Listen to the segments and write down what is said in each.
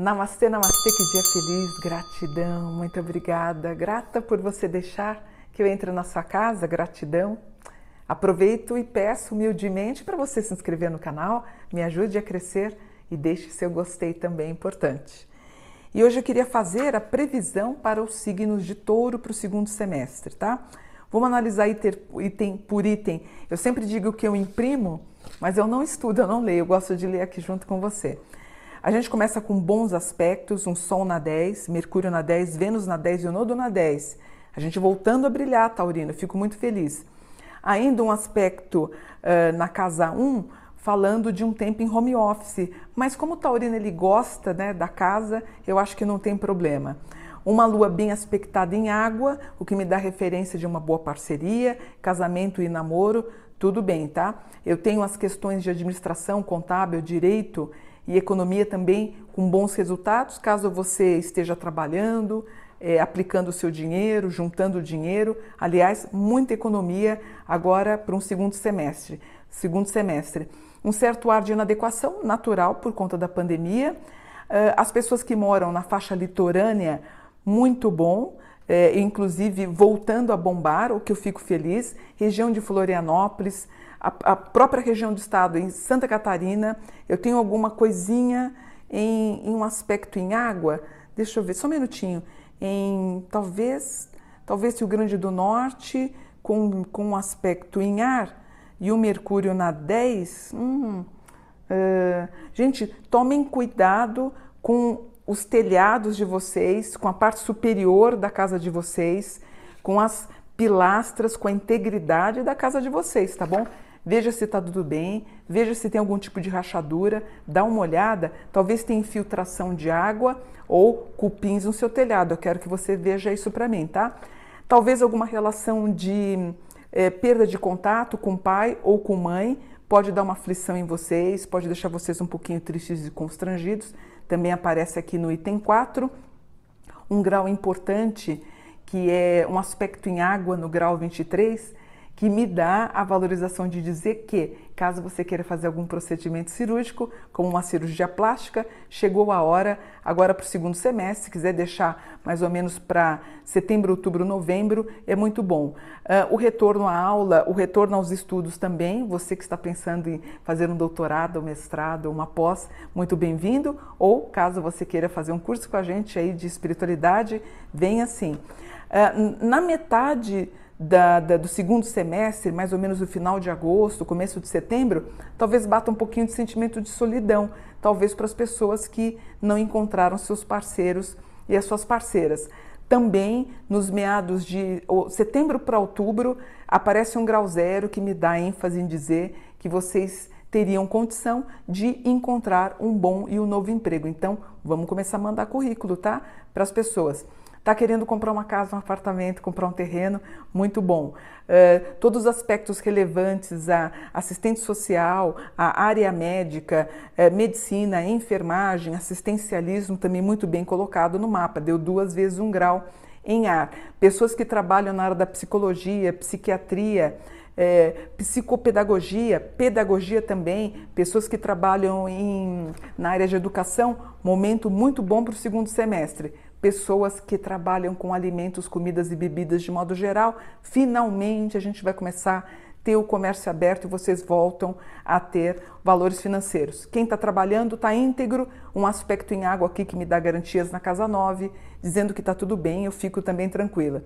Namastê, namastê, que dia feliz, gratidão, muito obrigada. Grata por você deixar que eu entre na sua casa, gratidão. Aproveito e peço humildemente para você se inscrever no canal, me ajude a crescer e deixe seu gostei também importante. E hoje eu queria fazer a previsão para os signos de touro para o segundo semestre, tá? Vamos analisar item por item. Eu sempre digo que eu imprimo, mas eu não estudo, eu não leio, eu gosto de ler aqui junto com você. A gente começa com bons aspectos, um Sol na 10, Mercúrio na 10, Vênus na 10 e o Nodo na 10. A gente voltando a brilhar, Taurino, fico muito feliz. Ainda um aspecto uh, na casa 1, falando de um tempo em home office, mas como o Taurino ele gosta né, da casa, eu acho que não tem problema. Uma lua bem aspectada em água, o que me dá referência de uma boa parceria, casamento e namoro, tudo bem, tá? Eu tenho as questões de administração, contábil, direito e economia também com bons resultados, caso você esteja trabalhando, é, aplicando o seu dinheiro, juntando dinheiro. Aliás, muita economia agora para um segundo semestre. Segundo semestre. Um certo ar de inadequação natural por conta da pandemia. Uh, as pessoas que moram na faixa litorânea, muito bom. É, inclusive voltando a bombar, o que eu fico feliz. Região de Florianópolis, a, própria região do estado, em Santa Catarina, eu tenho alguma coisinha em, em, um aspecto em água, deixa eu ver, só um minutinho, em talvez, talvez Rio Grande do Norte, com, com um aspecto em ar, e o Mercúrio na 10, hum, uh, gente, tomem cuidado com os telhados de vocês, com a parte superior da casa de vocês, com as pilastras, com a integridade da casa de vocês, tá bom? veja se está tudo bem, veja se tem algum tipo de rachadura, dá uma olhada, talvez tenha infiltração de água ou cupins no seu telhado. Eu quero que você veja isso para mim, tá? Talvez alguma relação de é, perda de contato com pai ou com mãe pode dar uma aflição em vocês, pode deixar vocês um pouquinho tristes e constrangidos. Também aparece aqui no item 4. Um grau importante que é um aspecto em água no grau 23 que me dá a valorização de dizer que, caso você queira fazer algum procedimento cirúrgico, como uma cirurgia plástica, chegou a hora agora para o segundo semestre. Se quiser deixar mais ou menos para setembro, outubro, novembro, é muito bom. Uh, o retorno à aula, o retorno aos estudos também. Você que está pensando em fazer um doutorado, um mestrado, uma pós, muito bem-vindo. Ou caso você queira fazer um curso com a gente aí de espiritualidade, venha sim. Uh, na metade da, da, do segundo semestre, mais ou menos no final de agosto, começo de setembro, talvez bata um pouquinho de sentimento de solidão, talvez para as pessoas que não encontraram seus parceiros e as suas parceiras. Também nos meados de setembro para outubro aparece um grau zero que me dá ênfase em dizer que vocês teriam condição de encontrar um bom e um novo emprego. Então, vamos começar a mandar currículo, tá? Para as pessoas. Está querendo comprar uma casa, um apartamento, comprar um terreno, muito bom. Uh, todos os aspectos relevantes a assistente social, a área médica, uh, medicina, enfermagem, assistencialismo, também muito bem colocado no mapa, deu duas vezes um grau em ar. Pessoas que trabalham na área da psicologia, psiquiatria, é, psicopedagogia, pedagogia também, pessoas que trabalham em, na área de educação, momento muito bom para o segundo semestre pessoas que trabalham com alimentos, comidas e bebidas de modo geral. Finalmente a gente vai começar a ter o comércio aberto e vocês voltam a ter valores financeiros. Quem está trabalhando está íntegro, um aspecto em água aqui que me dá garantias na casa 9, dizendo que está tudo bem, eu fico também tranquila.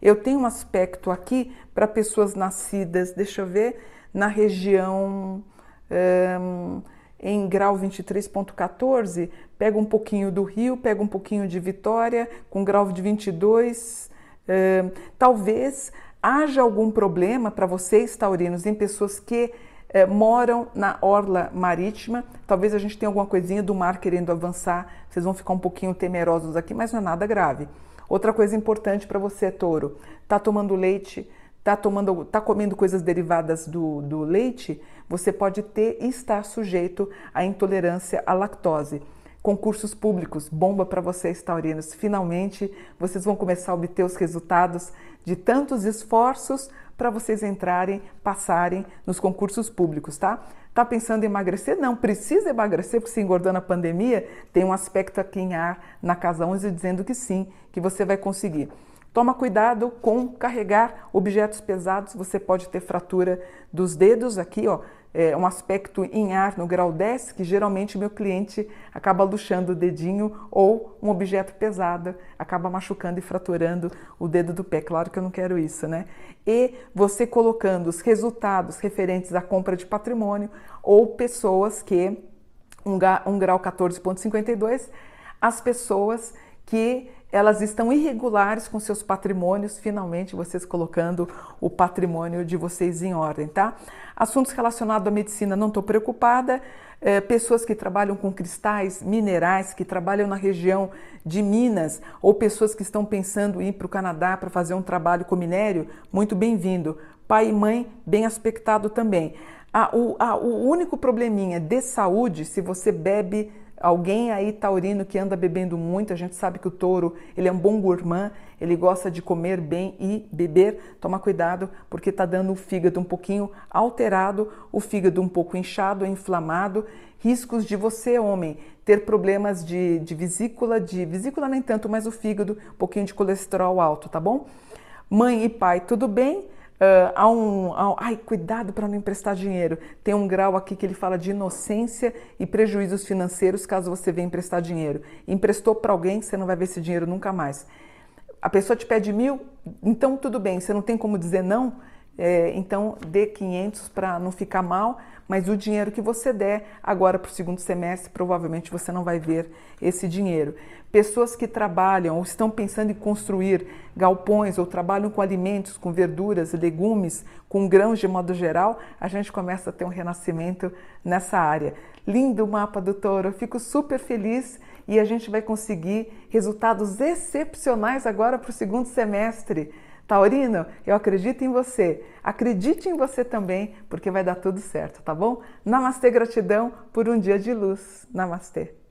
Eu tenho um aspecto aqui para pessoas nascidas, deixa eu ver, na região. Um, em grau 23.14, pega um pouquinho do Rio, pega um pouquinho de Vitória, com grau de 22. Uh, talvez haja algum problema para vocês, taurinos, em pessoas que uh, moram na orla marítima. Talvez a gente tenha alguma coisinha do mar querendo avançar, vocês vão ficar um pouquinho temerosos aqui, mas não é nada grave. Outra coisa importante para você, touro, tá tomando leite, tá tomando, tá comendo coisas derivadas do, do leite, você pode ter e estar sujeito à intolerância à lactose. Concursos públicos, bomba para vocês, taurinos. Finalmente, vocês vão começar a obter os resultados de tantos esforços para vocês entrarem, passarem nos concursos públicos, tá? Tá pensando em emagrecer? Não, precisa emagrecer, porque se engordou na pandemia, tem um aspecto aqui em ar na casa 11 dizendo que sim, que você vai conseguir. Toma cuidado com carregar objetos pesados, você pode ter fratura dos dedos aqui, ó, é um aspecto em ar no grau 10, que geralmente meu cliente acaba luxando o dedinho ou um objeto pesado acaba machucando e fraturando o dedo do pé. Claro que eu não quero isso, né? E você colocando os resultados referentes à compra de patrimônio ou pessoas que, um, grau 14,52, as pessoas que elas estão irregulares com seus patrimônios, finalmente vocês colocando o patrimônio de vocês em ordem, tá? Assuntos relacionados à medicina, não estou preocupada. É, pessoas que trabalham com cristais, minerais, que trabalham na região de Minas, ou pessoas que estão pensando em ir para o Canadá para fazer um trabalho com minério, muito bem-vindo. Pai e mãe, bem aspectado também. Ah, o, ah, o único probleminha de saúde, se você bebe Alguém aí taurino que anda bebendo muito, a gente sabe que o touro, ele é um bom gourmand, ele gosta de comer bem e beber. Toma cuidado, porque está dando o fígado um pouquinho alterado, o fígado um pouco inchado, inflamado. Riscos de você, homem, ter problemas de, de vesícula, de vesícula nem tanto, mas o fígado, um pouquinho de colesterol alto, tá bom? Mãe e pai, tudo bem? Uh, há um, há, ai, cuidado para não emprestar dinheiro. Tem um grau aqui que ele fala de inocência e prejuízos financeiros caso você venha emprestar dinheiro. Emprestou para alguém, você não vai ver esse dinheiro nunca mais. A pessoa te pede mil, então tudo bem, você não tem como dizer não, é, então dê 500 para não ficar mal, mas o dinheiro que você der agora para o segundo semestre, provavelmente você não vai ver esse dinheiro. Pessoas que trabalham ou estão pensando em construir galpões ou trabalham com alimentos, com verduras, legumes, com grãos de modo geral, a gente começa a ter um renascimento nessa área. Lindo o mapa do touro, eu fico super feliz e a gente vai conseguir resultados excepcionais agora para o segundo semestre. Taurino, eu acredito em você. Acredite em você também, porque vai dar tudo certo, tá bom? Namastê, gratidão por um dia de luz. Namastê.